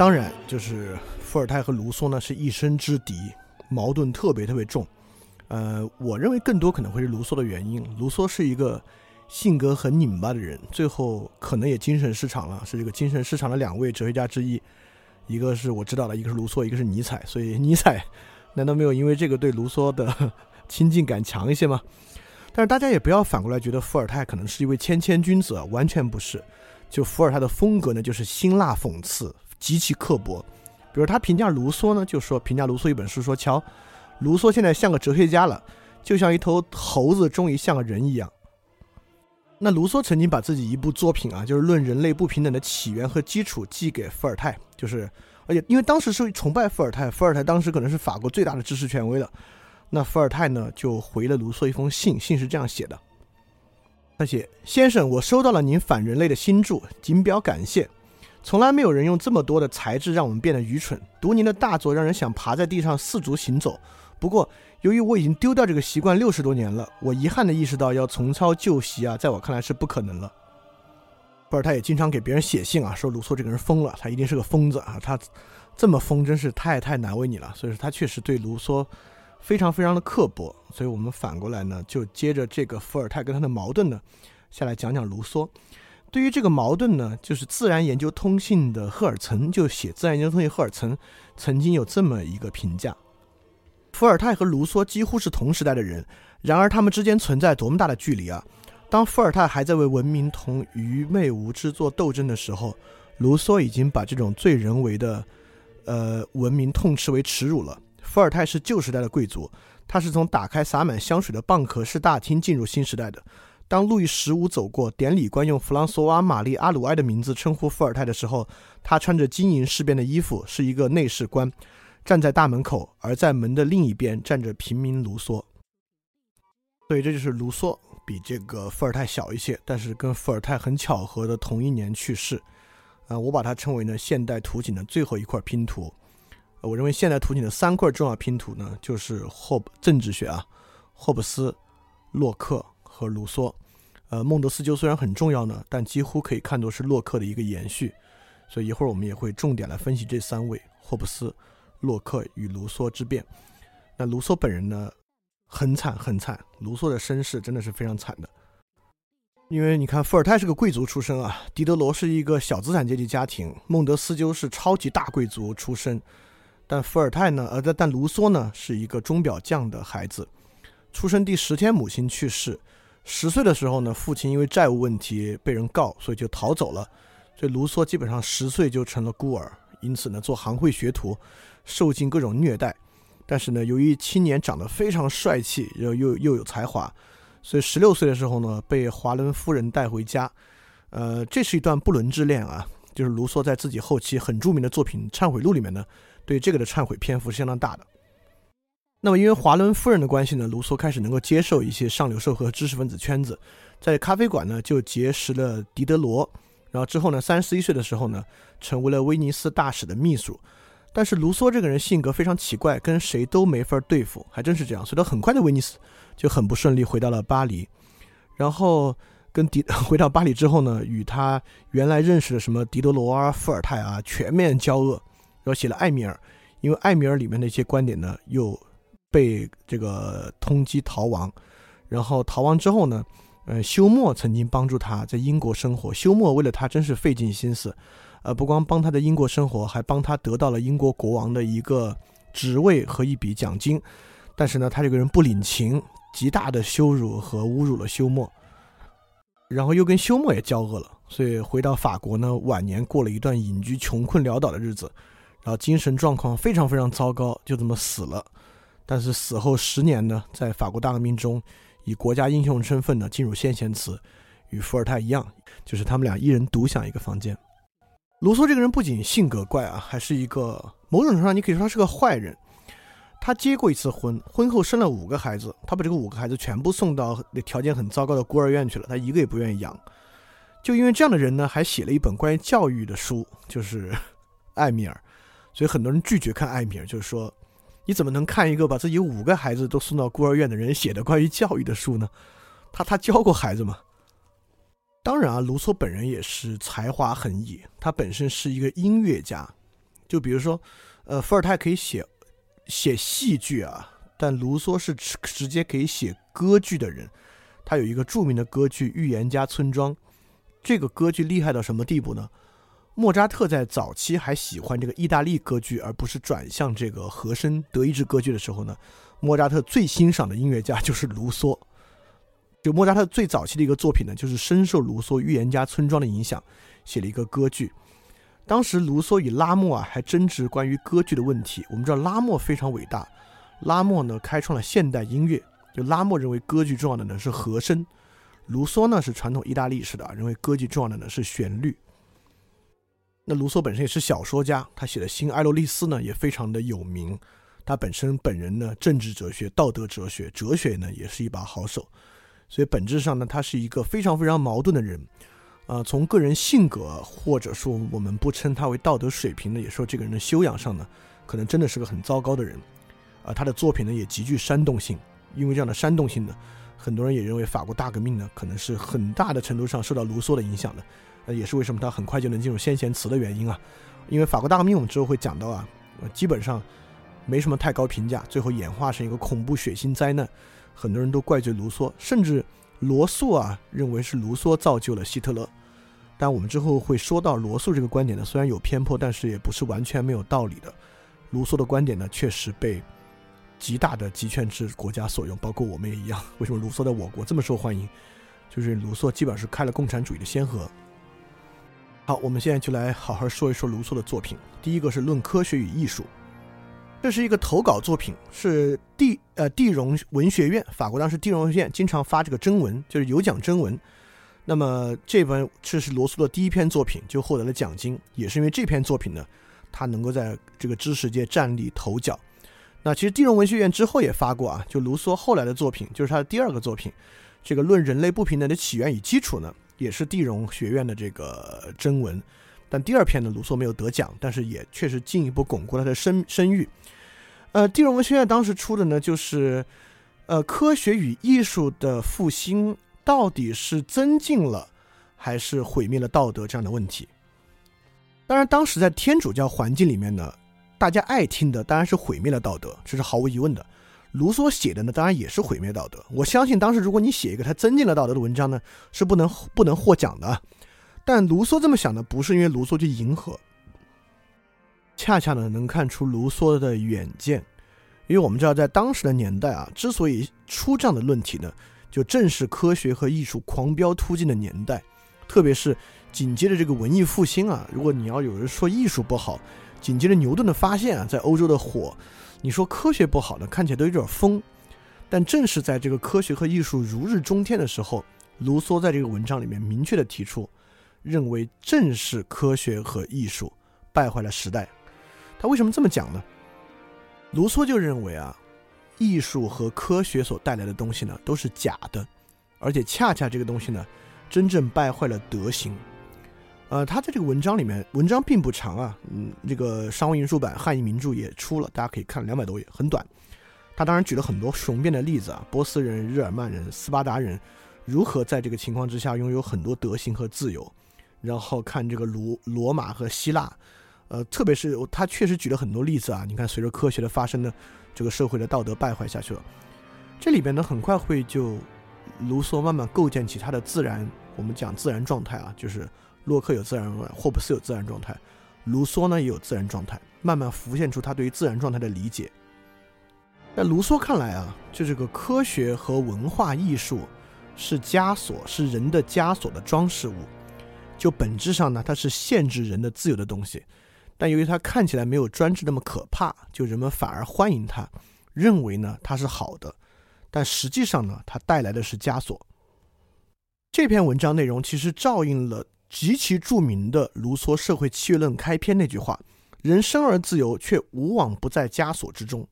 当然，就是伏尔泰和卢梭呢是一生之敌，矛盾特别特别重。呃，我认为更多可能会是卢梭的原因。卢梭是一个性格很拧巴的人，最后可能也精神失常了，是这个精神失常的两位哲学家之一。一个是我知道的，一个是卢梭，一个是尼采。所以尼采难道没有因为这个对卢梭的亲近感强一些吗？但是大家也不要反过来觉得伏尔泰可能是一位谦谦君子，完全不是。就伏尔泰的风格呢，就是辛辣讽刺，极其刻薄。比如他评价卢梭呢，就说评价卢梭一本书说：“瞧，卢梭现在像个哲学家了，就像一头猴子终于像个人一样。”那卢梭曾经把自己一部作品啊，就是《论人类不平等的起源和基础》寄给伏尔泰，就是而且因为当时是崇拜伏尔泰，伏尔泰当时可能是法国最大的知识权威了。那伏尔泰呢，就回了卢梭一封信，信是这样写的：“他写，先生，我收到了您反人类的新著，谨表感谢。从来没有人用这么多的才智让我们变得愚蠢。读您的大作，让人想爬在地上四足行走。不过，由于我已经丢掉这个习惯六十多年了，我遗憾地意识到要重操旧习啊，在我看来是不可能了。伏尔泰也经常给别人写信啊，说卢梭这个人疯了，他一定是个疯子啊，他这么疯，真是太太难为你了。所以说，他确实对卢梭。”非常非常的刻薄，所以我们反过来呢，就接着这个伏尔泰跟他的矛盾呢，下来讲讲卢梭。对于这个矛盾呢，就是《自然研究通信》的赫尔岑就写《自然研究通信》，赫尔岑曾经有这么一个评价：伏尔泰和卢梭几乎是同时代的人，然而他们之间存在多么大的距离啊！当伏尔泰还在为文明同愚昧无知做斗争的时候，卢梭已经把这种最人为的，呃，文明痛斥为耻辱了。伏尔泰是旧时代的贵族，他是从打开洒满香水的蚌壳式大厅进入新时代的。当路易十五走过，典礼官用弗朗索瓦·玛丽·阿鲁埃的名字称呼伏尔泰的时候，他穿着金银饰边的衣服，是一个内侍官，站在大门口，而在门的另一边站着平民卢梭。所以这就是卢梭比这个伏尔泰小一些，但是跟伏尔泰很巧合的同一年去世。啊，我把它称为呢现代图景的最后一块拼图。我认为现代图景的三块重要拼图呢，就是霍政治学啊，霍布斯、洛克和卢梭。呃，孟德斯鸠虽然很重要呢，但几乎可以看作是洛克的一个延续。所以一会儿我们也会重点来分析这三位：霍布斯、洛克与卢梭之变。那卢梭本人呢，很惨很惨。卢梭的身世真的是非常惨的，因为你看，伏尔泰是个贵族出身啊，狄德罗是一个小资产阶级家庭，孟德斯鸠是超级大贵族出身。但伏尔泰呢？呃，但但卢梭呢，是一个钟表匠的孩子，出生第十天母亲去世，十岁的时候呢，父亲因为债务问题被人告，所以就逃走了，所以卢梭基本上十岁就成了孤儿，因此呢，做行会学徒，受尽各种虐待。但是呢，由于青年长得非常帅气，又又又有才华，所以十六岁的时候呢，被华伦夫人带回家。呃，这是一段不伦之恋啊，就是卢梭在自己后期很著名的作品《忏悔录》里面呢。对这个的忏悔篇幅是相当大的。那么，因为华伦夫人的关系呢，卢梭开始能够接受一些上流社会和知识分子圈子，在咖啡馆呢就结识了狄德罗，然后之后呢，三十一岁的时候呢，成为了威尼斯大使的秘书。但是卢梭这个人性格非常奇怪，跟谁都没法对付，还真是这样。所以他很快的威尼斯就很不顺利，回到了巴黎。然后跟狄 回到巴黎之后呢，与他原来认识的什么狄德罗啊、伏尔泰啊全面交恶。然后写了《艾米尔》，因为《艾米尔》里面的一些观点呢，又被这个通缉逃亡。然后逃亡之后呢，呃，休谟曾经帮助他在英国生活。休谟为了他真是费尽心思，呃，不光帮他在英国生活，还帮他得到了英国国王的一个职位和一笔奖金。但是呢，他这个人不领情，极大的羞辱和侮辱了休谟，然后又跟休谟也交恶了。所以回到法国呢，晚年过了一段隐居、穷困潦倒的日子。然后精神状况非常非常糟糕，就这么死了。但是死后十年呢，在法国大革命中，以国家英雄身份呢进入先贤祠，与伏尔泰一样，就是他们俩一人独享一个房间。卢梭这个人不仅性格怪啊，还是一个某种程度上你可以说他是个坏人。他结过一次婚，婚后生了五个孩子，他把这个五个孩子全部送到那条件很糟糕的孤儿院去了，他一个也不愿意养。就因为这样的人呢，还写了一本关于教育的书，就是《艾米尔》。所以很多人拒绝看艾米尔，就是说，你怎么能看一个把自己五个孩子都送到孤儿院的人写的关于教育的书呢？他他教过孩子吗？当然啊，卢梭本人也是才华横溢，他本身是一个音乐家，就比如说，呃，伏尔泰可以写写戏剧啊，但卢梭是直直接可以写歌剧的人。他有一个著名的歌剧《预言家村庄》，这个歌剧厉害到什么地步呢？莫扎特在早期还喜欢这个意大利歌剧，而不是转向这个和声德意志歌剧的时候呢，莫扎特最欣赏的音乐家就是卢梭。就莫扎特最早期的一个作品呢，就是深受卢梭《预言家村庄》的影响，写了一个歌剧。当时卢梭与拉莫啊还争执关于歌剧的问题。我们知道拉莫非常伟大，拉莫呢开创了现代音乐。就拉莫认为歌剧重要的呢是和声，卢梭呢是传统意大利式的，认为歌剧重要的呢是旋律。那卢梭本身也是小说家，他写的《新艾洛丽丝》呢也非常的有名。他本身本人呢政治哲学、道德哲学、哲学呢也是一把好手。所以本质上呢，他是一个非常非常矛盾的人，啊，从个人性格或者说我们不称他为道德水平呢，也说这个人的修养上呢，可能真的是个很糟糕的人，啊，他的作品呢也极具煽动性，因为这样的煽动性呢，很多人也认为法国大革命呢可能是很大的程度上受到卢梭的影响的，那，也是为什么他很快就能进入先贤词的原因啊，因为法国大革命我们之后会讲到啊，基本上没什么太高评价，最后演化成一个恐怖血腥灾难。很多人都怪罪卢梭，甚至罗素啊认为是卢梭造就了希特勒。但我们之后会说到罗素这个观点呢，虽然有偏颇，但是也不是完全没有道理的。卢梭的观点呢，确实被极大的集权制国家所用，包括我们也一样。为什么卢梭在我国这么受欢迎？就是卢梭基本上是开了共产主义的先河。好，我们现在就来好好说一说卢梭的作品。第一个是《论科学与艺术》。这是一个投稿作品，是地呃地荣文学院，法国当时地荣文学院经常发这个征文，就是有奖征文。那么这本这是罗素的第一篇作品，就获得了奖金，也是因为这篇作品呢，他能够在这个知识界站立头角。那其实地荣文学院之后也发过啊，就卢梭后来的作品，就是他的第二个作品，这个《论人类不平等的起源与基础》呢，也是地荣学院的这个征文。但第二篇呢，卢梭没有得奖，但是也确实进一步巩固了他的声声誉。呃，地荣文学院当时出的呢，就是呃，科学与艺术的复兴到底是增进了还是毁灭了道德这样的问题。当然，当时在天主教环境里面呢，大家爱听的当然是毁灭了道德，这是毫无疑问的。卢梭写的呢，当然也是毁灭道德。我相信当时如果你写一个他增进了道德的文章呢，是不能不能获奖的。但卢梭这么想呢，不是因为卢梭去迎合，恰恰呢能看出卢梭的远见。因为我们知道，在当时的年代啊，之所以出这样的论题呢，就正是科学和艺术狂飙突进的年代。特别是紧接着这个文艺复兴啊，如果你要有人说艺术不好，紧接着牛顿的发现啊，在欧洲的火，你说科学不好呢，看起来都有点疯。但正是在这个科学和艺术如日中天的时候，卢梭在这个文章里面明确的提出。认为正是科学和艺术败坏了时代，他为什么这么讲呢？卢梭就认为啊，艺术和科学所带来的东西呢都是假的，而且恰恰这个东西呢，真正败坏了德行。呃，他在这个文章里面，文章并不长啊，嗯，这个商务印书版汉译名著也出了，大家可以看两百多页，很短。他当然举了很多雄辩的例子啊，波斯人、日耳曼人、斯巴达人如何在这个情况之下拥有很多德行和自由。然后看这个罗罗马和希腊，呃，特别是他确实举了很多例子啊。你看，随着科学的发生呢，这个社会的道德败坏下去了。这里边呢，很快会就卢梭慢慢构建起他的自然，我们讲自然状态啊，就是洛克有自然状态，霍布斯有自然状态，卢梭呢也有自然状态，慢慢浮现出他对于自然状态的理解。在卢梭看来啊，就这个科学和文化艺术是枷锁，是人的枷锁的装饰物。就本质上呢，它是限制人的自由的东西，但由于它看起来没有专制那么可怕，就人们反而欢迎它，认为呢它是好的，但实际上呢，它带来的是枷锁。这篇文章内容其实照应了极其著名的卢梭《社会契约论》开篇那句话：“人生而自由，却无往不在枷锁之中。”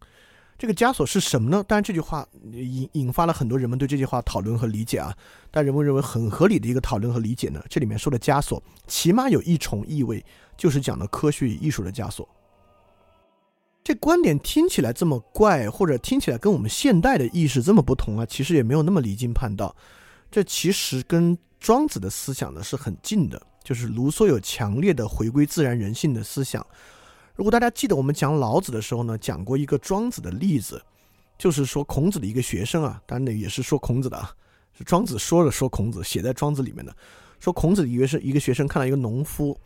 这个枷锁是什么呢？当然，这句话引引发了很多人们对这句话讨论和理解啊。但人们认为很合理的一个讨论和理解呢，这里面说的枷锁，起码有一重意味，就是讲的科学与艺术的枷锁。这观点听起来这么怪，或者听起来跟我们现代的意识这么不同啊，其实也没有那么离经叛道。这其实跟庄子的思想呢是很近的，就是卢梭有强烈的回归自然人性的思想。如果大家记得我们讲老子的时候呢，讲过一个庄子的例子，就是说孔子的一个学生啊，当然呢也是说孔子的啊，是庄子说了说孔子，写在庄子里面的，说孔子以为是一个学生看到一个农夫，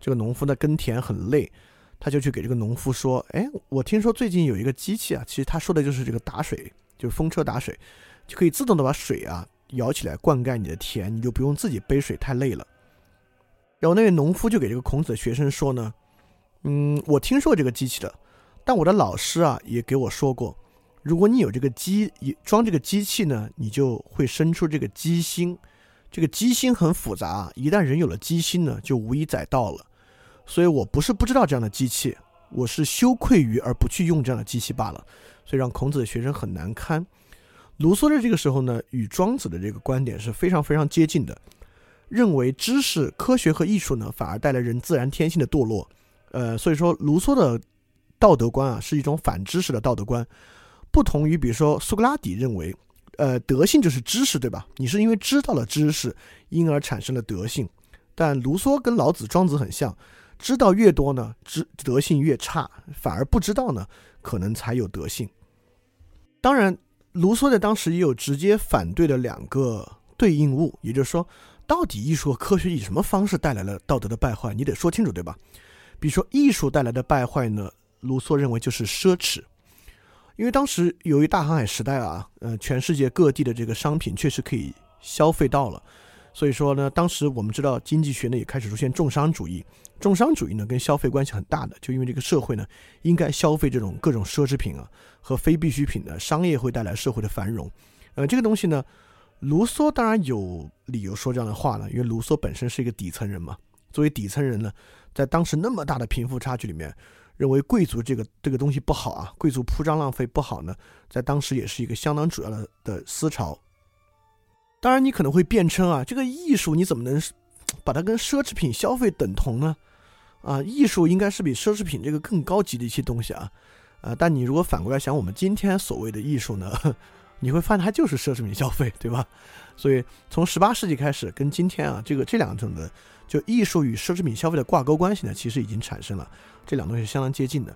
这个农夫呢耕田很累，他就去给这个农夫说，哎，我听说最近有一个机器啊，其实他说的就是这个打水，就是风车打水，就可以自动的把水啊舀起来灌溉你的田，你就不用自己背水太累了。然后那位农夫就给这个孔子的学生说呢。嗯，我听说这个机器的，但我的老师啊也给我说过，如果你有这个机装这个机器呢，你就会生出这个机心。这个机心很复杂，一旦人有了机心呢，就无以载道了。所以我不是不知道这样的机器，我是羞愧于而不去用这样的机器罢了。所以让孔子的学生很难堪。卢梭在这个时候呢，与庄子的这个观点是非常非常接近的，认为知识、科学和艺术呢，反而带来人自然天性的堕落。呃，所以说卢梭的道德观啊，是一种反知识的道德观，不同于比如说苏格拉底认为，呃，德性就是知识，对吧？你是因为知道了知识，因而产生了德性。但卢梭跟老子、庄子很像，知道越多呢，知德性越差，反而不知道呢，可能才有德性。当然，卢梭在当时也有直接反对的两个对应物，也就是说，到底艺术和科学以什么方式带来了道德的败坏？你得说清楚，对吧？比如说，艺术带来的败坏呢？卢梭认为就是奢侈，因为当时由于大航海时代啊，呃，全世界各地的这个商品确实可以消费到了，所以说呢，当时我们知道经济学呢也开始出现重商主义，重商主义呢跟消费关系很大的，就因为这个社会呢应该消费这种各种奢侈品啊和非必需品的商业会带来社会的繁荣，呃，这个东西呢，卢梭当然有理由说这样的话了，因为卢梭本身是一个底层人嘛，作为底层人呢。在当时那么大的贫富差距里面，认为贵族这个这个东西不好啊，贵族铺张浪费不好呢，在当时也是一个相当主要的的思潮。当然，你可能会辩称啊，这个艺术你怎么能把它跟奢侈品消费等同呢？啊，艺术应该是比奢侈品这个更高级的一些东西啊，啊，但你如果反过来想，我们今天所谓的艺术呢，你会发现它就是奢侈品消费，对吧？所以从十八世纪开始，跟今天啊这个这两种的。就艺术与奢侈品消费的挂钩关系呢，其实已经产生了，这两东西是相当接近的。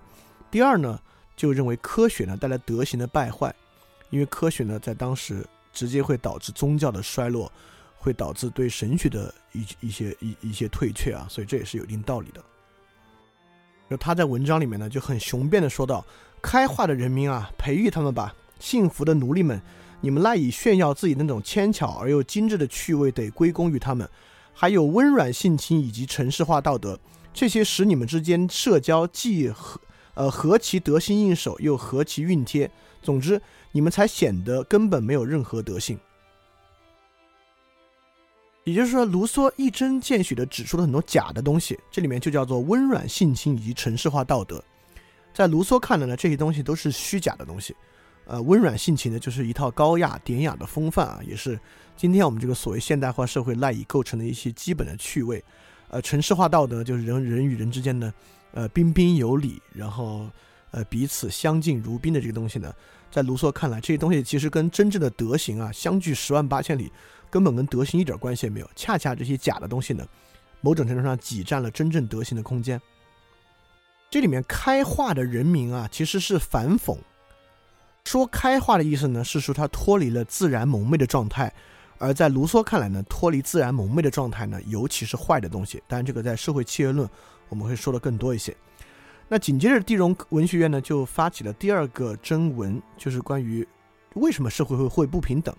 第二呢，就认为科学呢带来德行的败坏，因为科学呢在当时直接会导致宗教的衰落，会导致对神学的一一些一一些退却啊，所以这也是有一定道理的。就他在文章里面呢就很雄辩的说道：“开化的人民啊，培育他们吧；幸福的奴隶们，你们赖以炫耀自己那种纤巧而又精致的趣味，得归功于他们。”还有温软性情以及城市化道德，这些使你们之间社交既何呃何其得心应手，又何其熨贴。总之，你们才显得根本没有任何德性。也就是说，卢梭一针见血地指出了很多假的东西，这里面就叫做温软性情以及城市化道德。在卢梭看来呢，这些东西都是虚假的东西。呃，温软性情呢，就是一套高雅典雅的风范啊，也是。今天我们这个所谓现代化社会赖以构成的一些基本的趣味，呃，城市化道德就是人人与人之间的，呃，彬彬有礼，然后呃彼此相敬如宾的这个东西呢，在卢梭看来，这些东西其实跟真正的德行啊相距十万八千里，根本跟德行一点关系也没有。恰恰这些假的东西呢，某种程度上挤占了真正德行的空间。这里面开化的人民啊，其实是反讽，说开化的意思呢，是说他脱离了自然蒙昧的状态。而在卢梭看来呢，脱离自然蒙昧的状态呢，尤其是坏的东西。当然，这个在社会契约论我们会说的更多一些。那紧接着，地荣文学院呢就发起了第二个征文，就是关于为什么社会会会不平等。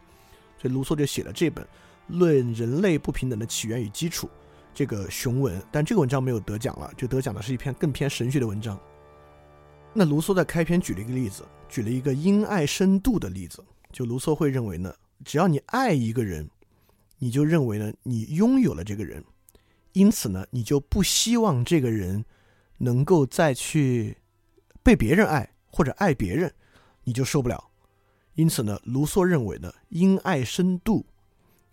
所以卢梭就写了这本《论人类不平等的起源与基础》这个雄文。但这个文章没有得奖了，就得奖的是一篇更偏神学的文章。那卢梭在开篇举了一个例子，举了一个因爱深度的例子。就卢梭会认为呢。只要你爱一个人，你就认为呢，你拥有了这个人，因此呢，你就不希望这个人能够再去被别人爱或者爱别人，你就受不了。因此呢，卢梭认为呢，因爱深度，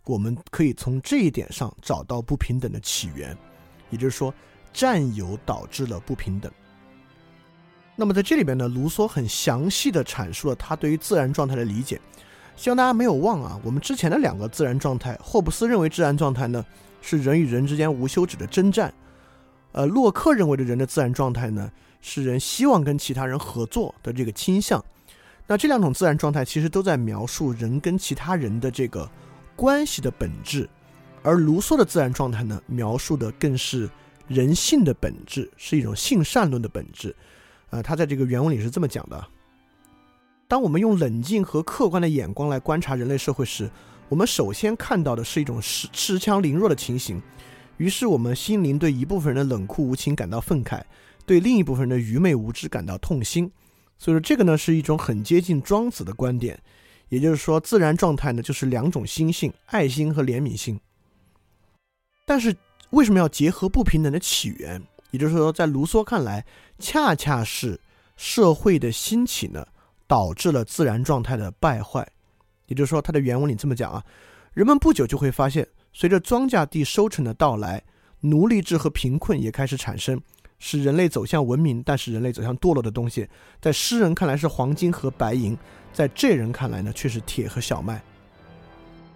我们可以从这一点上找到不平等的起源，也就是说，占有导致了不平等。那么在这里边呢，卢梭很详细的阐述了他对于自然状态的理解。希望大家没有忘啊，我们之前的两个自然状态，霍布斯认为自然状态呢是人与人之间无休止的征战，呃，洛克认为的人的自然状态呢是人希望跟其他人合作的这个倾向。那这两种自然状态其实都在描述人跟其他人的这个关系的本质，而卢梭的自然状态呢，描述的更是人性的本质，是一种性善论的本质。呃，他在这个原文里是这么讲的：当我们用冷静和客观的眼光来观察人类社会时，我们首先看到的是一种恃恃强凌弱的情形。于是我们心灵对一部分人的冷酷无情感到愤慨，对另一部分人的愚昧无知感到痛心。所以说，这个呢是一种很接近庄子的观点，也就是说，自然状态呢就是两种心性：爱心和怜悯心。但是，为什么要结合不平等的起源？也就是说，在卢梭看来，恰恰是社会的兴起呢，导致了自然状态的败坏。也就是说，他的原文里这么讲啊：人们不久就会发现，随着庄稼地收成的到来，奴隶制和贫困也开始产生。使人类走向文明，但是人类走向堕落的东西，在诗人看来是黄金和白银，在这人看来呢却是铁和小麦。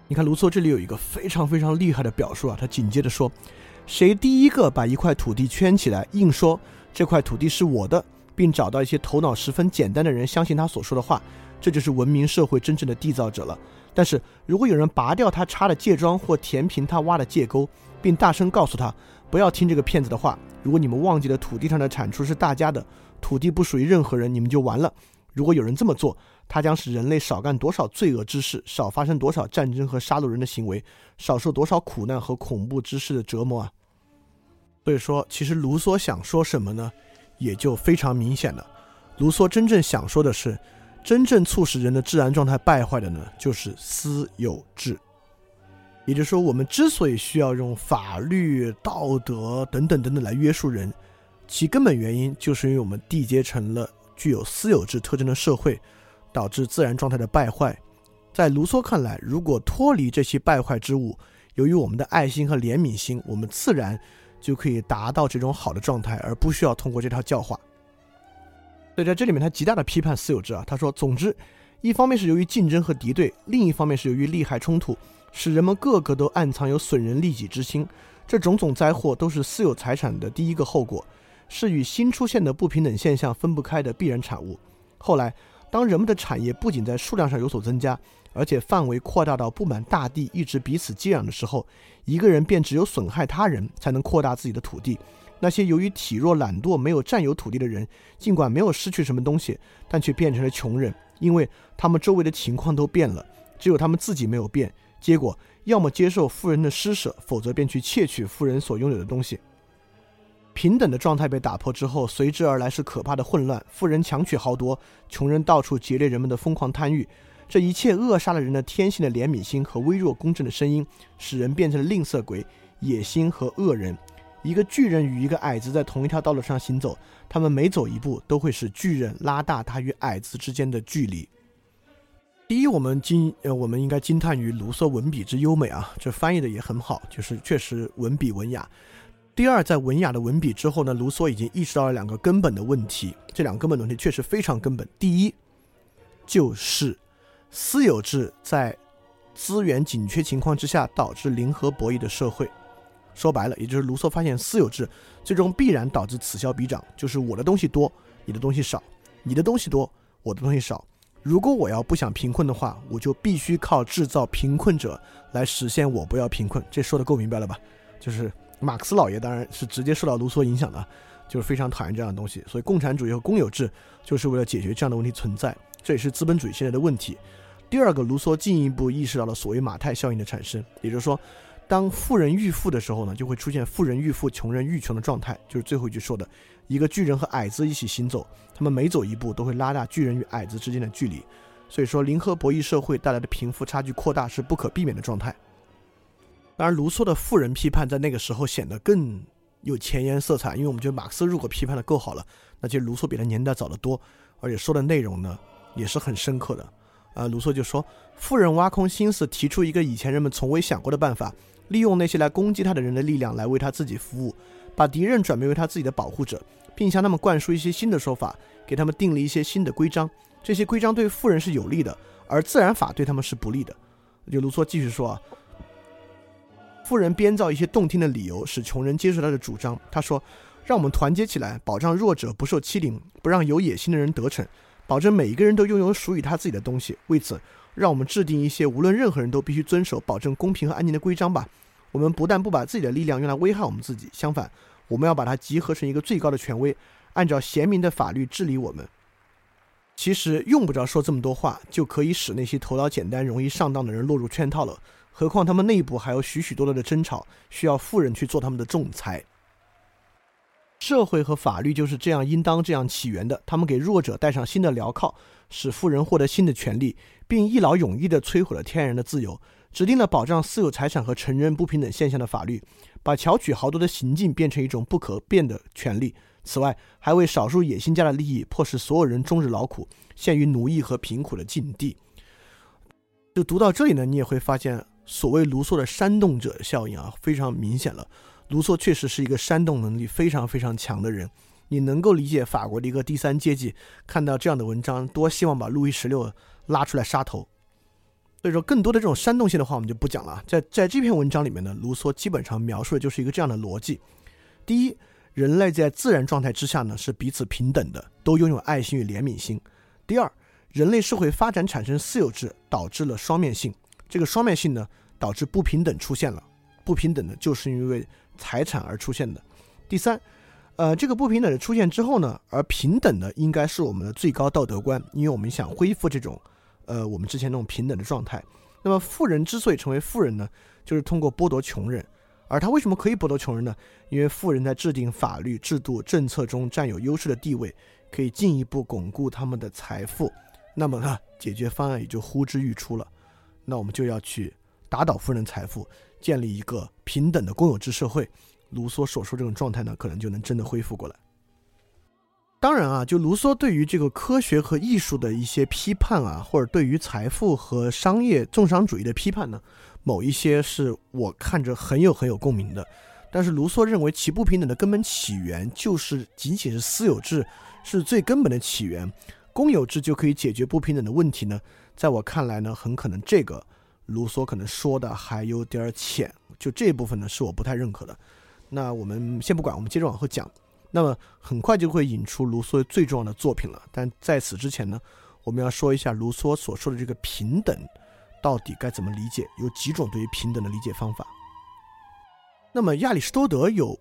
你看卢梭这里有一个非常非常厉害的表述啊，他紧接着说：“谁第一个把一块土地圈起来，硬说这块土地是我的，并找到一些头脑十分简单的人相信他所说的话，这就是文明社会真正的缔造者了。但是如果有人拔掉他插的界桩或填平他挖的界沟，并大声告诉他不要听这个骗子的话。”如果你们忘记了土地上的产出是大家的，土地不属于任何人，你们就完了。如果有人这么做，他将使人类少干多少罪恶之事，少发生多少战争和杀戮人的行为，少受多少苦难和恐怖之事的折磨啊！所以说，其实卢梭想说什么呢？也就非常明显了。卢梭真正想说的是，真正促使人的自然状态败坏的呢，就是私有制。也就是说，我们之所以需要用法律、道德等等等等来约束人，其根本原因就是因为我们缔结成了具有私有制特征的社会，导致自然状态的败坏。在卢梭看来，如果脱离这些败坏之物，由于我们的爱心和怜悯心，我们自然就可以达到这种好的状态，而不需要通过这套教化。所以在这里面，他极大的批判私有制啊。他说：总之，一方面是由于竞争和敌对，另一方面是由于利害冲突。使人们个个都暗藏有损人利己之心，这种种灾祸都是私有财产的第一个后果，是与新出现的不平等现象分不开的必然产物。后来，当人们的产业不仅在数量上有所增加，而且范围扩大到布满大地，一直彼此接壤的时候，一个人便只有损害他人，才能扩大自己的土地。那些由于体弱懒惰没有占有土地的人，尽管没有失去什么东西，但却变成了穷人，因为他们周围的情况都变了，只有他们自己没有变。结果，要么接受富人的施舍，否则便去窃取富人所拥有的东西。平等的状态被打破之后，随之而来是可怕的混乱。富人强取豪夺，穷人到处劫掠人们的疯狂贪欲，这一切扼杀了人的天性的怜悯心和微弱公正的声音，使人变成了吝啬鬼、野心和恶人。一个巨人与一个矮子在同一条道路上行走，他们每走一步都会使巨人拉大他与矮子之间的距离。第一，我们惊呃，我们应该惊叹于卢梭文笔之优美啊，这翻译的也很好，就是确实文笔文雅。第二，在文雅的文笔之后呢，卢梭已经意识到了两个根本的问题，这两个根本的问题确实非常根本。第一，就是私有制在资源紧缺情况之下导致零和博弈的社会。说白了，也就是卢梭发现私有制最终必然导致此消彼长，就是我的东西多，你的东西少；你的东西多，我的东西少。如果我要不想贫困的话，我就必须靠制造贫困者来实现我不要贫困。这说的够明白了吧？就是马克思老爷当然是直接受到卢梭影响的，就是非常讨厌这样的东西。所以共产主义和公有制就是为了解决这样的问题存在。这也是资本主义现在的问题。第二个，卢梭进一步意识到了所谓马太效应的产生，也就是说，当富人愈富的时候呢，就会出现富人愈富、穷人愈穷的状态。就是最后一句说的。一个巨人和矮子一起行走，他们每走一步都会拉大巨人与矮子之间的距离。所以说，零和博弈社会带来的贫富差距扩大是不可避免的状态。当然，卢梭的富人批判在那个时候显得更有前沿色彩，因为我们觉得马克思如果批判的够好了，那其实卢梭比他年代早得多，而且说的内容呢也是很深刻的。啊，卢梭就说，富人挖空心思提出一个以前人们从未想过的办法，利用那些来攻击他的人的力量来为他自己服务，把敌人转变为他自己的保护者。并向他们灌输一些新的说法，给他们定了一些新的规章。这些规章对富人是有利的，而自然法对他们是不利的。就卢梭继续说啊，富人编造一些动听的理由，使穷人接受他的主张。他说，让我们团结起来，保障弱者不受欺凌，不让有野心的人得逞，保证每一个人都拥有属于他自己的东西。为此，让我们制定一些无论任何人都必须遵守、保证公平和安宁的规章吧。我们不但不把自己的力量用来危害我们自己，相反，我们要把它集合成一个最高的权威，按照贤明的法律治理我们。其实用不着说这么多话，就可以使那些头脑简单、容易上当的人落入圈套了。何况他们内部还有许许多多的争吵，需要富人去做他们的仲裁。社会和法律就是这样，应当这样起源的。他们给弱者带上新的镣铐，使富人获得新的权利，并一劳永逸地摧毁了天然的自由。指定了保障私有财产和成人不平等现象的法律，把巧取豪夺的行径变成一种不可变的权利。此外，还为少数野心家的利益，迫使所有人终日劳苦，陷于奴役和贫苦的境地。就读到这里呢，你也会发现，所谓卢梭的煽动者效应啊，非常明显了。卢梭确实是一个煽动能力非常非常强的人。你能够理解法国的一个第三阶级看到这样的文章，多希望把路易十六拉出来杀头。所以说，更多的这种煽动性的话，我们就不讲了。在在这篇文章里面呢，卢梭基本上描述的就是一个这样的逻辑：第一，人类在自然状态之下呢是彼此平等的，都拥有爱心与怜悯心；第二，人类社会发展产生私有制，导致了双面性。这个双面性呢，导致不平等出现了。不平等的就是因为财产而出现的。第三，呃，这个不平等的出现之后呢，而平等的应该是我们的最高道德观，因为我们想恢复这种。呃，我们之前那种平等的状态。那么，富人之所以成为富人呢，就是通过剥夺穷人。而他为什么可以剥夺穷人呢？因为富人在制定法律制度政策中占有优势的地位，可以进一步巩固他们的财富。那么呢，解决方案也就呼之欲出了。那我们就要去打倒富人财富，建立一个平等的公有制社会。卢梭所说这种状态呢，可能就能真的恢复过来。当然啊，就卢梭对于这个科学和艺术的一些批判啊，或者对于财富和商业重商主义的批判呢，某一些是我看着很有很有共鸣的。但是卢梭认为其不平等的根本起源就是仅仅是私有制是最根本的起源，公有制就可以解决不平等的问题呢？在我看来呢，很可能这个卢梭可能说的还有点浅，就这部分呢是我不太认可的。那我们先不管，我们接着往后讲。那么很快就会引出卢梭最重要的作品了，但在此之前呢，我们要说一下卢梭所说的这个平等到底该怎么理解？有几种对于平等的理解方法。那么亚里士多德有，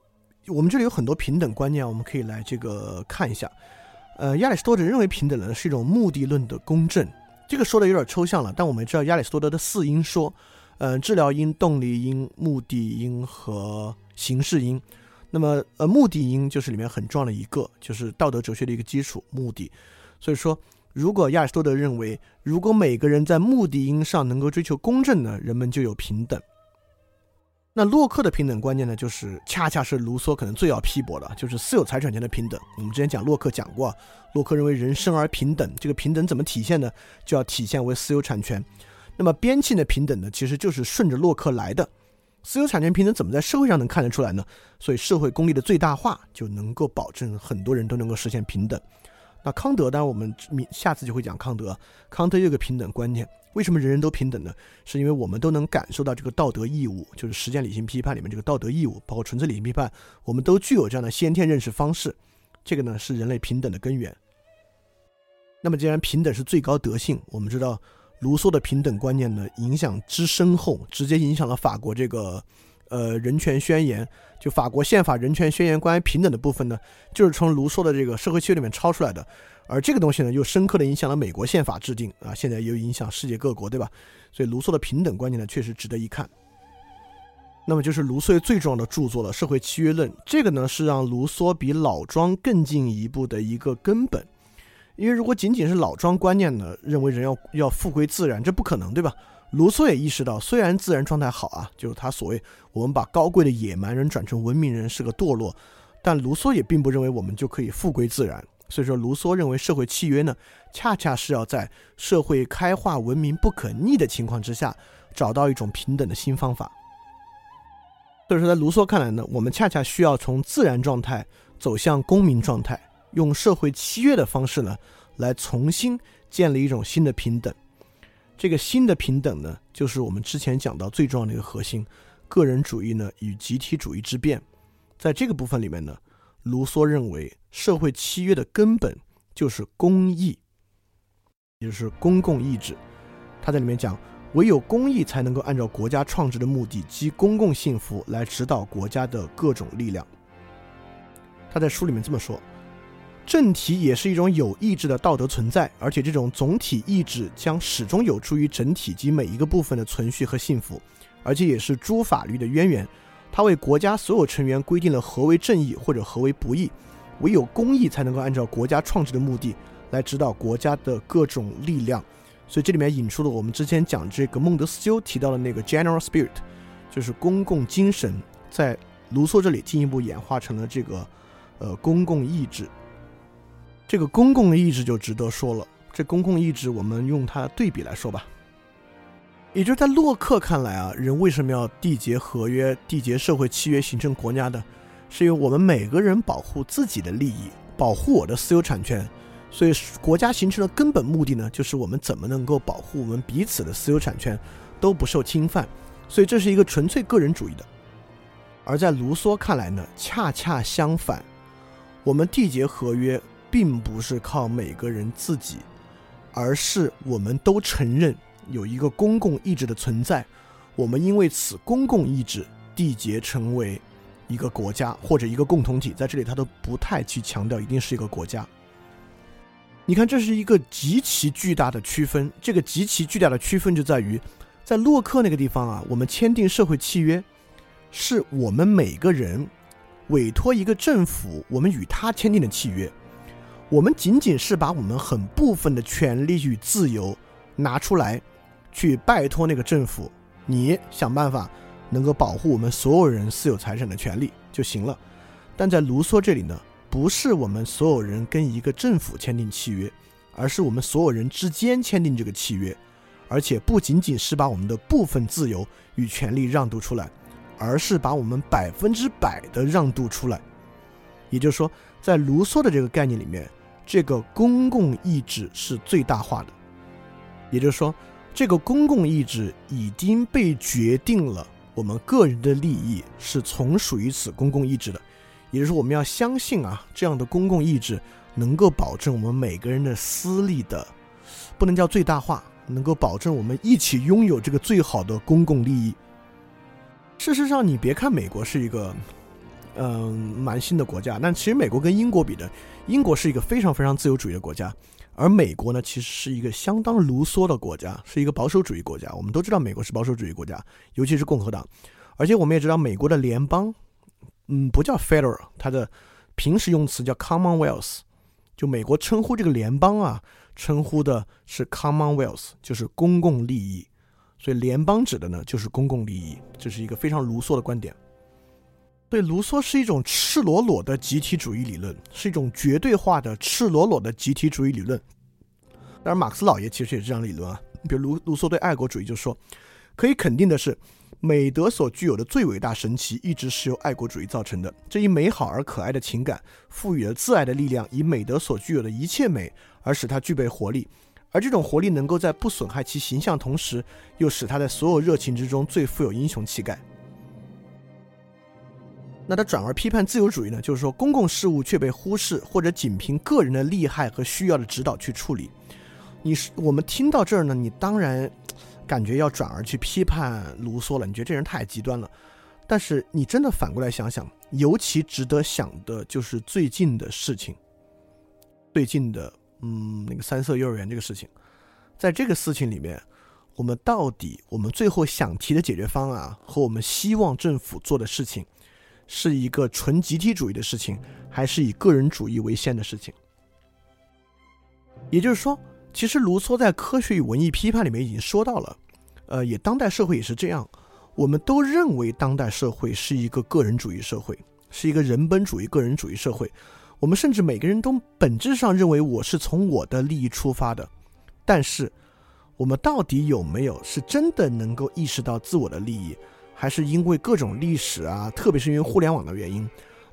我们这里有很多平等观念，我们可以来这个看一下。呃，亚里士多德认为平等呢是一种目的论的公正，这个说的有点抽象了，但我们知道亚里士多德的四因说，呃，治疗因、动力因、目的因和形式因。那么，呃，目的因就是里面很重要的一个，就是道德哲学的一个基础目的。所以说，如果亚里士多德认为，如果每个人在目的因上能够追求公正呢，人们就有平等。那洛克的平等观念呢，就是恰恰是卢梭可能最要批驳的，就是私有财产权的平等。我们之前讲洛克讲过，洛克认为人生而平等，这个平等怎么体现呢？就要体现为私有产权。那么边沁的平等呢，其实就是顺着洛克来的。私有产权平等怎么在社会上能看得出来呢？所以社会公利的最大化就能够保证很多人都能够实现平等。那康德，当然我们明下次就会讲康德。康德有个平等观念，为什么人人都平等呢？是因为我们都能感受到这个道德义务，就是实践理性批判里面这个道德义务，包括纯粹理性批判，我们都具有这样的先天认识方式。这个呢是人类平等的根源。那么既然平等是最高德性，我们知道。卢梭的平等观念呢，影响之深厚，直接影响了法国这个，呃，人权宣言。就法国宪法人权宣言关于平等的部分呢，就是从卢梭的这个社会契约里面抄出来的。而这个东西呢，又深刻的影响了美国宪法制定啊，现在又影响世界各国，对吧？所以卢梭的平等观念呢，确实值得一看。那么就是卢梭最重要的著作了，《社会契约论》。这个呢，是让卢梭比老庄更进一步的一个根本。因为如果仅仅是老庄观念呢，认为人要要复归自然，这不可能，对吧？卢梭也意识到，虽然自然状态好啊，就是他所谓我们把高贵的野蛮人转成文明人是个堕落，但卢梭也并不认为我们就可以复归自然。所以说，卢梭认为社会契约呢，恰恰是要在社会开化、文明不可逆的情况之下，找到一种平等的新方法。所以说，在卢梭看来呢，我们恰恰需要从自然状态走向公民状态。用社会契约的方式呢，来重新建立一种新的平等。这个新的平等呢，就是我们之前讲到最重要的一个核心——个人主义呢与集体主义之变。在这个部分里面呢，卢梭认为社会契约的根本就是公义，也就是公共意志。他在里面讲，唯有公义才能够按照国家创制的目的及公共幸福来指导国家的各种力量。他在书里面这么说：政体也是一种有意志的道德存在，而且这种总体意志将始终有助于整体及每一个部分的存续和幸福，而且也是诸法律的渊源。它为国家所有成员规定了何为正义或者何为不义，唯有公义才能够按照国家创制的目的来指导国家的各种力量。所以这里面引出了我们之前讲这个孟德斯鸠提到的那个 general spirit，就是公共精神，在卢梭这里进一步演化成了这个呃公共意志。这个公共意志就值得说了，这公共意志我们用它对比来说吧。也就是在洛克看来啊，人为什么要缔结合约、缔结社会契约形成国家的？是因为我们每个人保护自己的利益，保护我的私有产权。所以国家形成的根本目的呢，就是我们怎么能够保护我们彼此的私有产权都不受侵犯。所以这是一个纯粹个人主义的。而在卢梭看来呢，恰恰相反，我们缔结合约并不是靠每个人自己，而是我们都承认。有一个公共意志的存在，我们因为此公共意志缔结成为一个国家或者一个共同体，在这里他都不太去强调一定是一个国家。你看，这是一个极其巨大的区分。这个极其巨大的区分就在于，在洛克那个地方啊，我们签订社会契约，是我们每个人委托一个政府，我们与他签订的契约，我们仅仅是把我们很部分的权利与自由拿出来。去拜托那个政府，你想办法能够保护我们所有人私有财产的权利就行了。但在卢梭这里呢，不是我们所有人跟一个政府签订契约，而是我们所有人之间签订这个契约，而且不仅仅是把我们的部分自由与权利让渡出来，而是把我们百分之百的让渡出来。也就是说，在卢梭的这个概念里面，这个公共意志是最大化的。也就是说。这个公共意志已经被决定了，我们个人的利益是从属于此公共意志的，也就是说，我们要相信啊，这样的公共意志能够保证我们每个人的私利的，不能叫最大化，能够保证我们一起拥有这个最好的公共利益。事实上，你别看美国是一个，嗯，蛮新的国家，但其实美国跟英国比的，英国是一个非常非常自由主义的国家。而美国呢，其实是一个相当卢梭的国家，是一个保守主义国家。我们都知道美国是保守主义国家，尤其是共和党。而且我们也知道美国的联邦，嗯，不叫 federal，它的平时用词叫 commonwealth。就美国称呼这个联邦啊，称呼的是 commonwealth，就是公共利益。所以联邦指的呢，就是公共利益。这是一个非常卢梭的观点。对，卢梭是一种赤裸裸的集体主义理论，是一种绝对化的赤裸裸的集体主义理论。当然，马克思老爷其实也是这样理论啊。比如卢卢梭对爱国主义就说，可以肯定的是，美德所具有的最伟大神奇，一直是由爱国主义造成的。这一美好而可爱的情感，赋予了自爱的力量，以美德所具有的一切美，而使它具备活力。而这种活力能够在不损害其形象同时，又使它在所有热情之中最富有英雄气概。那他转而批判自由主义呢？就是说，公共事务却被忽视，或者仅凭个人的利害和需要的指导去处理。你是我们听到这儿呢，你当然感觉要转而去批判卢梭了。你觉得这人太极端了。但是你真的反过来想想，尤其值得想的就是最近的事情，最近的嗯那个三色幼儿园这个事情，在这个事情里面，我们到底我们最后想提的解决方案和我们希望政府做的事情。是一个纯集体主义的事情，还是以个人主义为先的事情？也就是说，其实卢梭在《科学与文艺批判》里面已经说到了，呃，也当代社会也是这样，我们都认为当代社会是一个个人主义社会，是一个人本主义、个人主义社会。我们甚至每个人都本质上认为我是从我的利益出发的，但是我们到底有没有是真的能够意识到自我的利益？还是因为各种历史啊，特别是因为互联网的原因，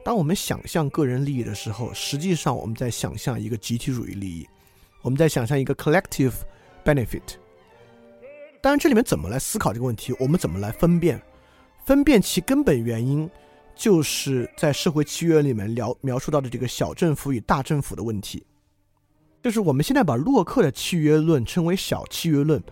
当我们想象个人利益的时候，实际上我们在想象一个集体主义利益，我们在想象一个 collective benefit。当然，这里面怎么来思考这个问题？我们怎么来分辨？分辨其根本原因，就是在社会契约里面描描述到的这个小政府与大政府的问题。就是我们现在把洛克的契约论称为小契约论，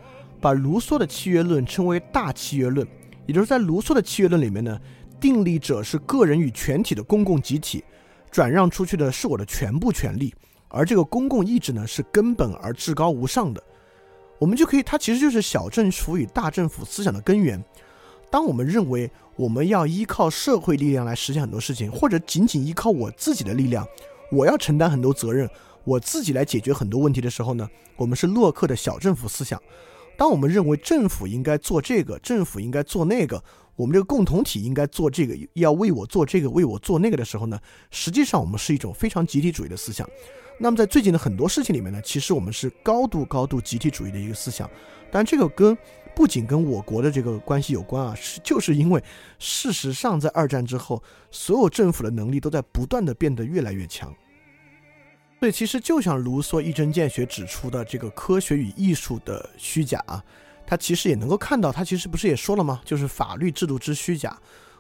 把卢梭的契约论称为大契约论。也就是在卢梭的契约论里面呢，订立者是个人与全体的公共集体，转让出去的是我的全部权利，而这个公共意志呢是根本而至高无上的。我们就可以，它其实就是小政府与大政府思想的根源。当我们认为我们要依靠社会力量来实现很多事情，或者仅仅依靠我自己的力量，我要承担很多责任，我自己来解决很多问题的时候呢，我们是洛克的小政府思想。当我们认为政府应该做这个，政府应该做那个，我们这个共同体应该做这个，要为我做这个，为我做那个的时候呢，实际上我们是一种非常集体主义的思想。那么在最近的很多事情里面呢，其实我们是高度高度集体主义的一个思想。但这个跟不仅跟我国的这个关系有关啊，是就是因为事实上在二战之后，所有政府的能力都在不断的变得越来越强。所以，其实就像卢梭一针见血指出的这个科学与艺术的虚假啊，他其实也能够看到，他其实不是也说了吗？就是法律制度之虚假。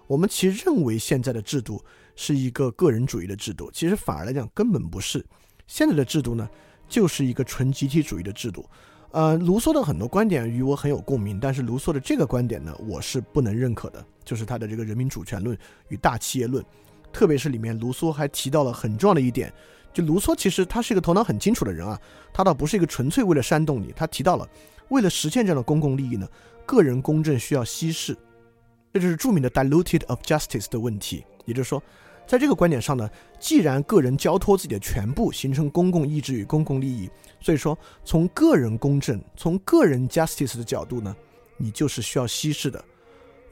我们其实认为现在的制度是一个个人主义的制度，其实反而来讲根本不是。现在的制度呢，就是一个纯集体主义的制度。呃，卢梭的很多观点与我很有共鸣，但是卢梭的这个观点呢，我是不能认可的，就是他的这个人民主权论与大企业论，特别是里面卢梭还提到了很重要的一点。就卢梭其实他是一个头脑很清楚的人啊，他倒不是一个纯粹为了煽动你，他提到了为了实现这样的公共利益呢，个人公正需要稀释，这就是著名的 diluted of justice 的问题。也就是说，在这个观点上呢，既然个人交托自己的全部形成公共意志与公共利益，所以说从个人公正、从个人 justice 的角度呢，你就是需要稀释的。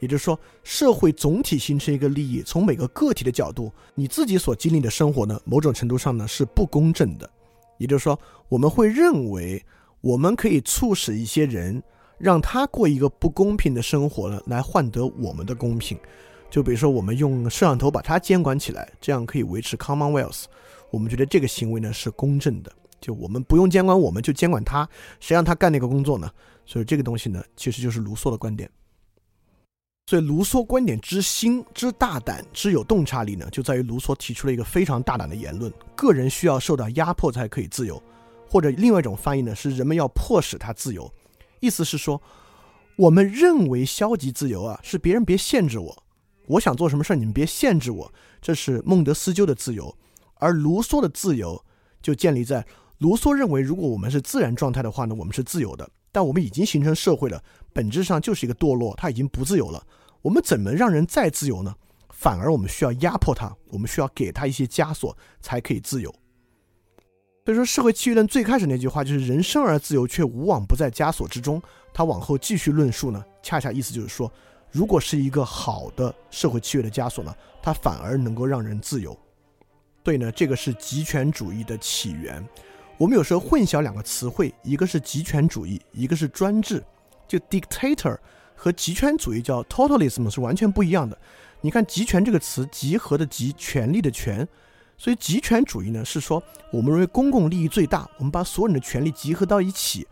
也就是说，社会总体形成一个利益，从每个个体的角度，你自己所经历的生活呢，某种程度上呢是不公正的。也就是说，我们会认为我们可以促使一些人让他过一个不公平的生活呢，来换得我们的公平。就比如说，我们用摄像头把他监管起来，这样可以维持 Commonwealth。我们觉得这个行为呢是公正的。就我们不用监管，我们就监管他，谁让他干那个工作呢？所以这个东西呢，其实就是卢梭的观点。所以，卢梭观点之新、之大胆、之有洞察力呢，就在于卢梭提出了一个非常大胆的言论：个人需要受到压迫才可以自由，或者另外一种翻译呢是人们要迫使他自由。意思是说，我们认为消极自由啊是别人别限制我，我想做什么事儿你们别限制我，这是孟德斯鸠的自由。而卢梭的自由就建立在卢梭认为，如果我们是自然状态的话呢，我们是自由的。但我们已经形成社会了，本质上就是一个堕落，他已经不自由了。我们怎么让人再自由呢？反而我们需要压迫他，我们需要给他一些枷锁，才可以自由。所以说，社会契约论最开始那句话就是“人生而自由，却无往不在枷锁之中”。他往后继续论述呢，恰恰意思就是说，如果是一个好的社会契约的枷锁呢，它反而能够让人自由。对呢，这个是极权主义的起源。我们有时候混淆两个词汇，一个是极权主义，一个是专制。就 dictator 和极权主义叫 totalism 是完全不一样的。你看“集权”这个词，集合的集，权力的权，所以集权主义呢是说我们认为公共利益最大，我们把所有人的权利集合到一起。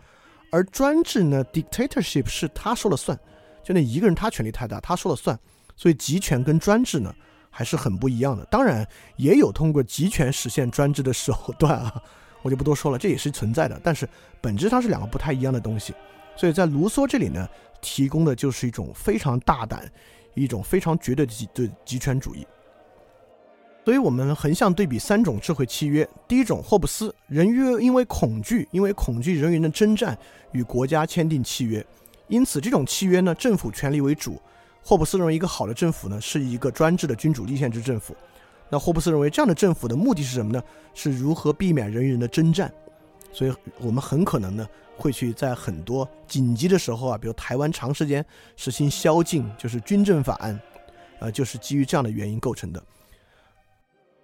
而专制呢，dictatorship 是他说了算，就那一个人他权力太大，他说了算。所以集权跟专制呢还是很不一样的。当然也有通过集权实现专制的手段啊。我就不多说了，这也是存在的，但是本质上是两个不太一样的东西。所以在卢梭这里呢，提供的就是一种非常大胆、一种非常绝对的极的极权主义。所以我们横向对比三种智慧契约：第一种，霍布斯，人约因为恐惧，因为恐惧人员的征战与国家签订契约，因此这种契约呢，政府权力为主。霍布斯认为一个好的政府呢，是一个专制的君主立宪制政府。那霍布斯认为，这样的政府的目的是什么呢？是如何避免人与人的征战？所以我们很可能呢，会去在很多紧急的时候啊，比如台湾长时间实行宵禁，就是军政法案，呃，就是基于这样的原因构成的。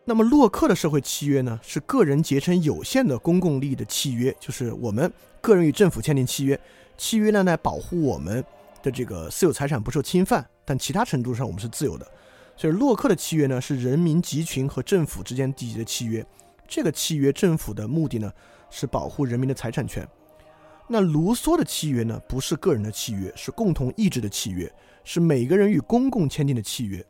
那么洛克的社会契约呢，是个人结成有限的公共利益的契约，就是我们个人与政府签订契约，契约呢来保护我们的这个私有财产不受侵犯，但其他程度上我们是自由的。所以洛克的契约呢，是人民集群和政府之间缔结的契约。这个契约政府的目的呢，是保护人民的财产权。那卢梭的契约呢，不是个人的契约，是共同意志的契约，是每个人与公共签订的契约。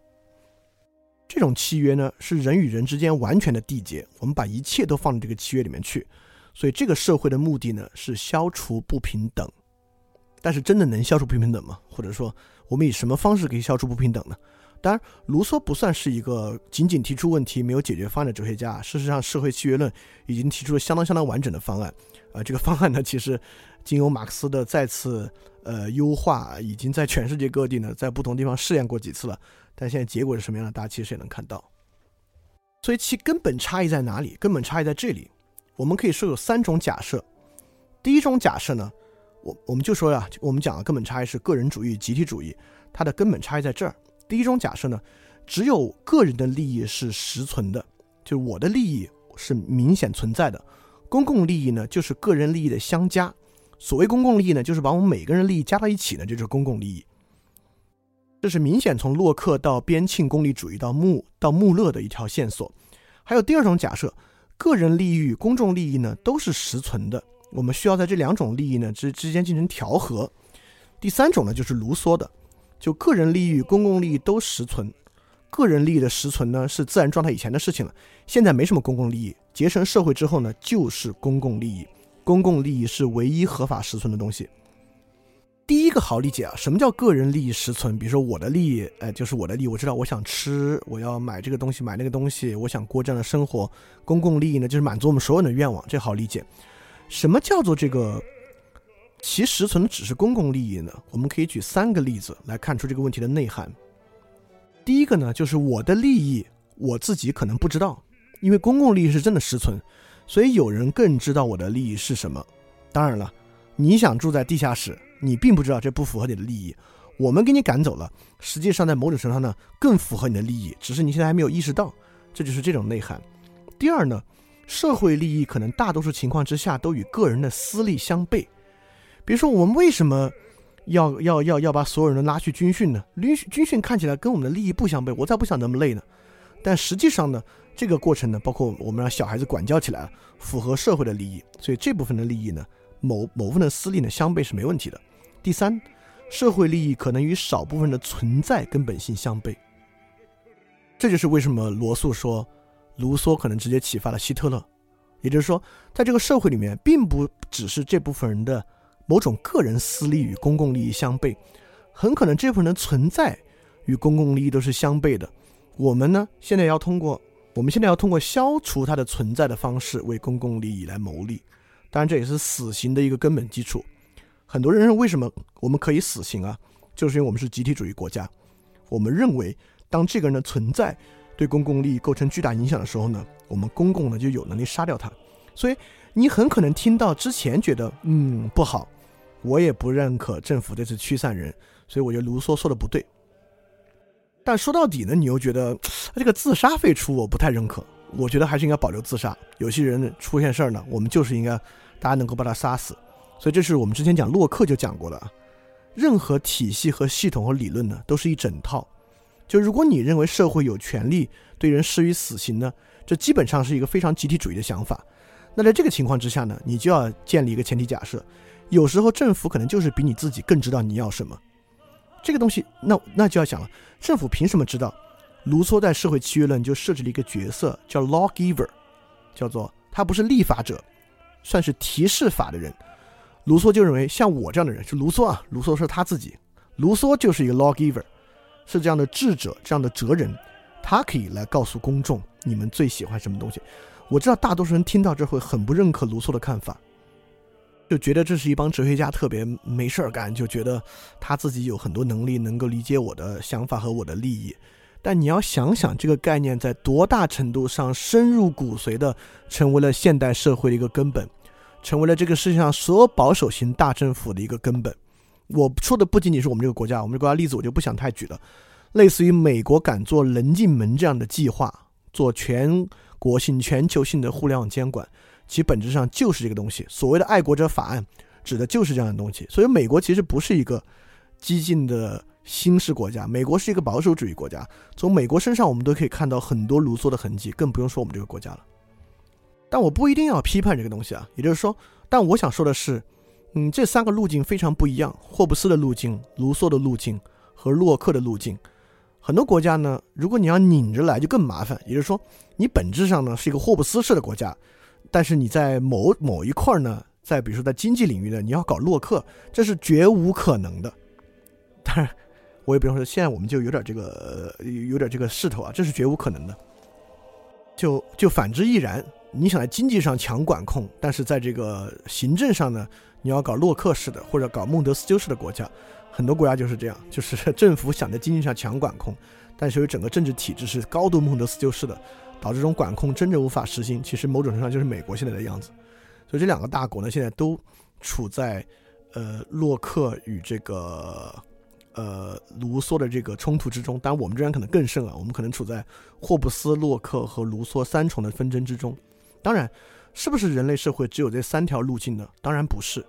这种契约呢，是人与人之间完全的缔结，我们把一切都放在这个契约里面去。所以，这个社会的目的呢，是消除不平等。但是，真的能消除不平等吗？或者说，我们以什么方式可以消除不平等呢？当然，卢梭不算是一个仅仅提出问题没有解决方案的哲学家。事实上，社会契约论已经提出了相当相当完整的方案。啊，这个方案呢，其实经由马克思的再次呃优化，已经在全世界各地呢，在不同地方试验过几次了。但现在结果是什么样的，大家其实也能看到。所以其根本差异在哪里？根本差异在这里。我们可以说有三种假设。第一种假设呢，我我们就说呀，我们讲的根本差异是个人主义、集体主义，它的根本差异在这儿。第一种假设呢，只有个人的利益是实存的，就是我的利益是明显存在的。公共利益呢，就是个人利益的相加。所谓公共利益呢，就是把我们每个人利益加到一起呢，就是公共利益。这是明显从洛克到边沁功利主义到穆到穆勒的一条线索。还有第二种假设，个人利益与公众利益呢都是实存的，我们需要在这两种利益呢之之间进行调和。第三种呢，就是卢梭的。就个人利益与公共利益都实存，个人利益的实存呢是自然状态以前的事情了，现在没什么公共利益，结成社会之后呢就是公共利益，公共利益是唯一合法实存的东西。第一个好理解啊，什么叫个人利益实存？比如说我的利益，哎，就是我的利益，我知道我想吃，我要买这个东西，买那个东西，我想过这样的生活。公共利益呢，就是满足我们所有的愿望，这好理解。什么叫做这个？其实存的只是公共利益呢？我们可以举三个例子来看出这个问题的内涵。第一个呢，就是我的利益我自己可能不知道，因为公共利益是真的实存，所以有人更知道我的利益是什么。当然了，你想住在地下室，你并不知道这不符合你的利益，我们给你赶走了，实际上在某种程度上呢，更符合你的利益，只是你现在还没有意识到，这就是这种内涵。第二呢，社会利益可能大多数情况之下都与个人的私利相悖。比如说，我们为什么要要要要把所有人都拉去军训呢？军训军训看起来跟我们的利益不相悖，我才不想那么累呢。但实际上呢，这个过程呢，包括我们让小孩子管教起来，符合社会的利益，所以这部分的利益呢，某某部分的私利呢，相悖是没问题的。第三，社会利益可能与少部分的存在根本性相悖。这就是为什么罗素说，卢梭可能直接启发了希特勒。也就是说，在这个社会里面，并不只是这部分人的。某种个人私利与公共利益相悖，很可能这部分人的存在与公共利益都是相悖的。我们呢，现在要通过我们现在要通过消除它的存在的方式为公共利益来谋利。当然，这也是死刑的一个根本基础。很多人认为，为什么我们可以死刑啊？就是因为我们是集体主义国家。我们认为，当这个人的存在对公共利益构成巨大影响的时候呢，我们公共呢就有能力杀掉他。所以，你很可能听到之前觉得嗯不好。我也不认可政府这次驱散人，所以我觉得卢梭说的不对。但说到底呢，你又觉得这个自杀废除我不太认可。我觉得还是应该保留自杀。有些人出现事儿呢，我们就是应该大家能够把他杀死。所以这是我们之前讲洛克就讲过的啊。任何体系和系统和理论呢，都是一整套。就如果你认为社会有权利对人施以死刑呢，这基本上是一个非常集体主义的想法。那在这个情况之下呢，你就要建立一个前提假设。有时候政府可能就是比你自己更知道你要什么，这个东西，那那就要想了，政府凭什么知道？卢梭在《社会契约论》就设置了一个角色叫 lawgiver，叫做他不是立法者，算是提示法的人。卢梭就认为，像我这样的人是卢梭啊，卢梭是他自己，卢梭就是一个 lawgiver，是这样的智者，这样的哲人，他可以来告诉公众你们最喜欢什么东西。我知道大多数人听到这会很不认可卢梭的看法。就觉得这是一帮哲学家特别没事儿干，就觉得他自己有很多能力能够理解我的想法和我的利益。但你要想想，这个概念在多大程度上深入骨髓的成为了现代社会的一个根本，成为了这个世界上所有保守型大政府的一个根本。我说的不仅仅是我们这个国家，我们这个国家例子我就不想太举了。类似于美国敢做棱镜门这样的计划，做全国性、全球性的互联网监管。其本质上就是这个东西。所谓的爱国者法案，指的就是这样的东西。所以，美国其实不是一个激进的新式国家，美国是一个保守主义国家。从美国身上，我们都可以看到很多卢梭的痕迹，更不用说我们这个国家了。但我不一定要批判这个东西啊。也就是说，但我想说的是，嗯，这三个路径非常不一样。霍布斯的路径、卢梭的路径和洛克的路径，很多国家呢，如果你要拧着来，就更麻烦。也就是说，你本质上呢是一个霍布斯式的国家，但是你在某某一块呢，在比如说在经济领域呢，你要搞洛克，这是绝无可能的。当然，我也不用说，现在我们就有点这个有点这个势头啊，这是绝无可能的。就就反之亦然。你想在经济上强管控，但是在这个行政上呢，你要搞洛克式的或者搞孟德斯鸠式的国家，很多国家就是这样，就是政府想在经济上强管控，但是由于整个政治体制是高度孟德斯鸠式的，导致这种管控真正无法实行。其实某种程度上就是美国现在的样子。所以这两个大国呢，现在都处在呃洛克与这个。呃，卢梭的这个冲突之中，当然我们这边可能更甚啊，我们可能处在霍布斯、洛克和卢梭三重的纷争之中。当然，是不是人类社会只有这三条路径呢？当然不是。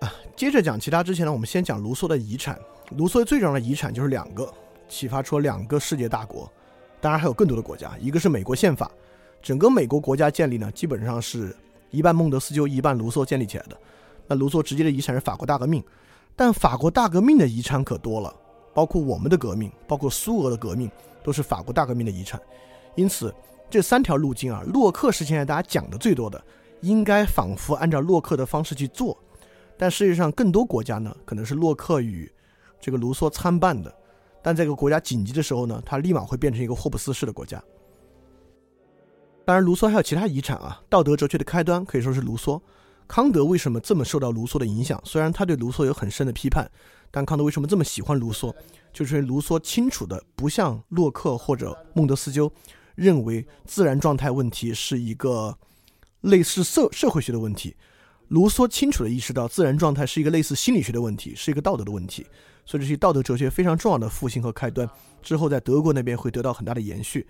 啊，接着讲其他之前呢，我们先讲卢梭的遗产。卢梭最重要的遗产就是两个，启发出了两个世界大国，当然还有更多的国家。一个是美国宪法，整个美国国家建立呢，基本上是一半孟德斯鸠，一半卢梭建立起来的。那卢梭直接的遗产是法国大革命。但法国大革命的遗产可多了，包括我们的革命，包括苏俄的革命，都是法国大革命的遗产。因此，这三条路径啊，洛克是现在大家讲的最多的，应该仿佛按照洛克的方式去做。但事实上，更多国家呢，可能是洛克与这个卢梭参半的。但这个国家紧急的时候呢，它立马会变成一个霍布斯式的国家。当然，卢梭还有其他遗产啊，道德哲学的开端可以说是卢梭。康德为什么这么受到卢梭的影响？虽然他对卢梭有很深的批判，但康德为什么这么喜欢卢梭？就是卢梭清楚的不像洛克或者孟德斯鸠，认为自然状态问题是一个类似社社会学的问题。卢梭清楚的意识到自然状态是一个类似心理学的问题，是一个道德的问题。所以这是道德哲学非常重要的复兴和开端。之后在德国那边会得到很大的延续。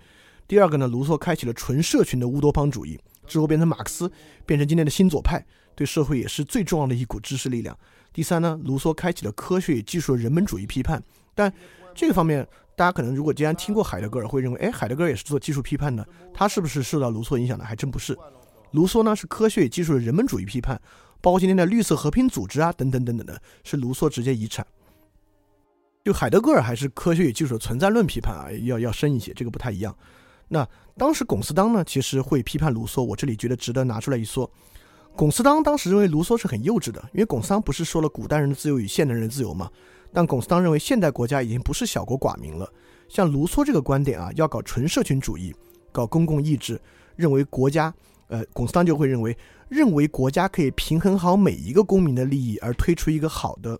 第二个呢，卢梭开启了纯社群的乌托邦主义，之后变成马克思，变成今天的新左派。对社会也是最重要的一股知识力量。第三呢，卢梭开启了科学与技术的人本主义批判。但这个方面，大家可能如果既然听过海德格尔，会认为，哎，海德格尔也是做技术批判的，他是不是受到卢梭影响的？还真不是。卢梭呢是科学与技术的人本主义批判，包括今天的绿色和平组织啊，等等等等的，是卢梭直接遗产。就海德格尔还是科学与技术的存在论批判啊，要要深一些，这个不太一样。那当时龚斯当呢，其实会批判卢梭，我这里觉得值得拿出来一说。龚斯当当时认为卢梭是很幼稚的，因为龚斯当不是说了古代人的自由与现代人的自由吗？但龚斯当认为现代国家已经不是小国寡民了。像卢梭这个观点啊，要搞纯社群主义，搞公共意志，认为国家，呃，龚斯当就会认为，认为国家可以平衡好每一个公民的利益而推出一个好的，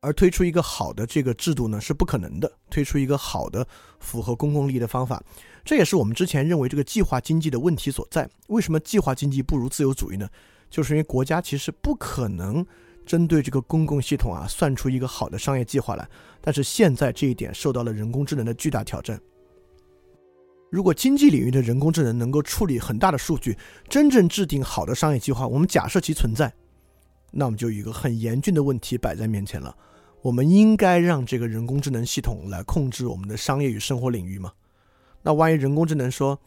而推出一个好的这个制度呢是不可能的，推出一个好的符合公共利益的方法。这也是我们之前认为这个计划经济的问题所在。为什么计划经济不如自由主义呢？就是因为国家其实不可能针对这个公共系统啊算出一个好的商业计划来。但是现在这一点受到了人工智能的巨大挑战。如果经济领域的人工智能能够处理很大的数据，真正制定好的商业计划，我们假设其存在，那我们就有一个很严峻的问题摆在面前了：我们应该让这个人工智能系统来控制我们的商业与生活领域吗？那万一人工智能说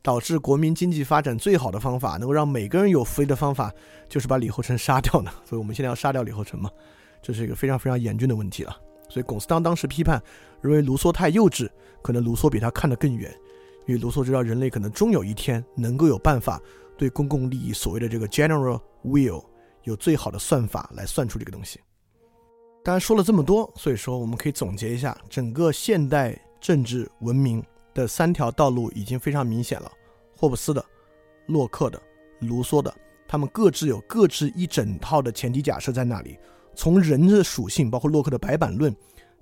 导致国民经济发展最好的方法，能够让每个人有福利的方法，就是把李后成杀掉呢？所以我们现在要杀掉李后成嘛？这是一个非常非常严峻的问题了。所以龚斯当当时批判，认为卢梭太幼稚，可能卢梭比他看得更远，因为卢梭知道人类可能终有一天能够有办法对公共利益所谓的这个 general will 有最好的算法来算出这个东西。当然说了这么多，所以说我们可以总结一下整个现代政治文明。的三条道路已经非常明显了，霍布斯的、洛克的、卢梭的，他们各自有各自一整套的前提假设在那里。从人的属性，包括洛克的白板论，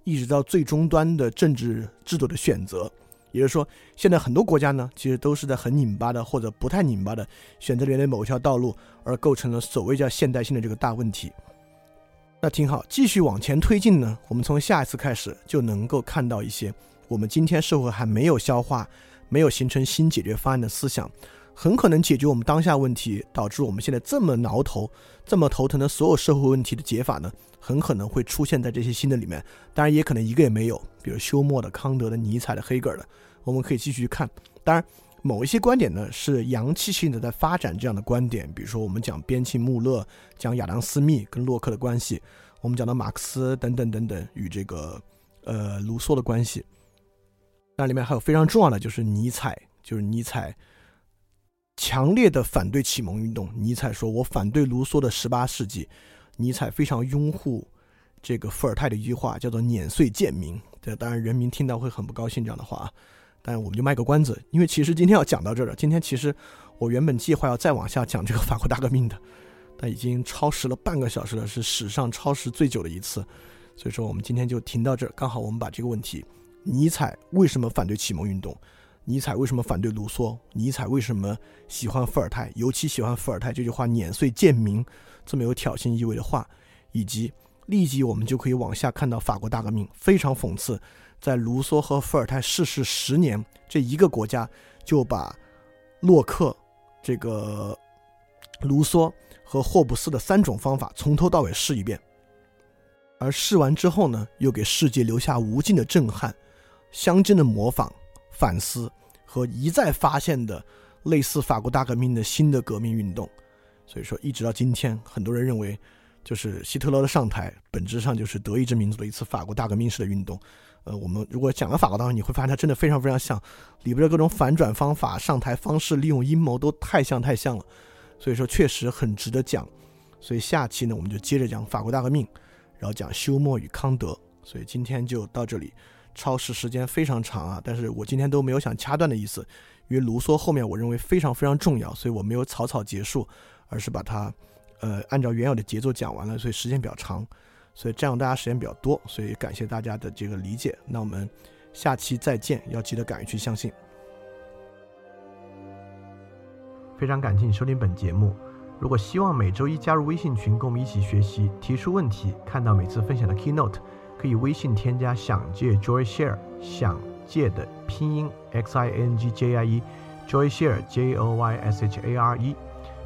一直到最终端的政治制度的选择，也就是说，现在很多国家呢，其实都是在很拧巴的或者不太拧巴的选择里面的某一条道路，而构成了所谓叫现代性的这个大问题。那挺好，继续往前推进呢，我们从下一次开始就能够看到一些。我们今天社会还没有消化，没有形成新解决方案的思想，很可能解决我们当下问题，导致我们现在这么挠头、这么头疼的所有社会问题的解法呢，很可能会出现在这些新的里面。当然，也可能一个也没有，比如休谟的、康德的、尼采的、黑格尔的，我们可以继续看。当然，某一些观点呢是阳气性的在发展这样的观点，比如说我们讲边沁穆勒、讲亚当斯密跟洛克的关系，我们讲到马克思等等等等与这个。呃卢梭的关系。那里面还有非常重要的就是尼采，就是尼采强烈的反对启蒙运动。尼采说：“我反对卢梭的十八世纪。”尼采非常拥护这个伏尔泰的一句话，叫做“碾碎贱民”。这当然人民听到会很不高兴这样的话，但我们就卖个关子，因为其实今天要讲到这儿了。今天其实我原本计划要再往下讲这个法国大革命的，但已经超时了半个小时了，是史上超时最久的一次。所以说我们今天就停到这儿，刚好我们把这个问题：尼采为什么反对启蒙运动？尼采为什么反对卢梭？尼采为什么喜欢伏尔泰？尤其喜欢伏尔泰这句话“碾碎贱民”这么有挑衅意味的话，以及立即我们就可以往下看到法国大革命非常讽刺，在卢梭和伏尔泰逝世十年，这一个国家就把洛克、这个卢梭和霍布斯的三种方法从头到尾试一遍，而试完之后呢，又给世界留下无尽的震撼，相近的模仿。反思和一再发现的类似法国大革命的新的革命运动，所以说一直到今天，很多人认为，就是希特勒的上台本质上就是德意志民族的一次法国大革命式的运动。呃，我们如果讲了法国大革命，你会发现它真的非常非常像，里边的各种反转方法、上台方式、利用阴谋都太像太像了。所以说确实很值得讲。所以下期呢，我们就接着讲法国大革命，然后讲休谟与康德。所以今天就到这里。超时时间非常长啊，但是我今天都没有想掐断的意思，因为卢梭后面我认为非常非常重要，所以我没有草草结束，而是把它，呃，按照原有的节奏讲完了，所以时间比较长，所以占用大家时间比较多，所以感谢大家的这个理解。那我们下期再见，要记得敢于去相信。非常感谢你收听本节目，如果希望每周一加入微信群，跟我们一起学习，提出问题，看到每次分享的 keynote。可以微信添加“想借 Joy Share”，想借的拼音 x i n g j i e，Joy Share j o y s h a r e，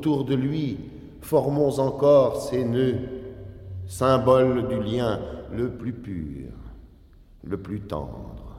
Autour de lui, formons encore ces nœuds, symboles du lien le plus pur, le plus tendre.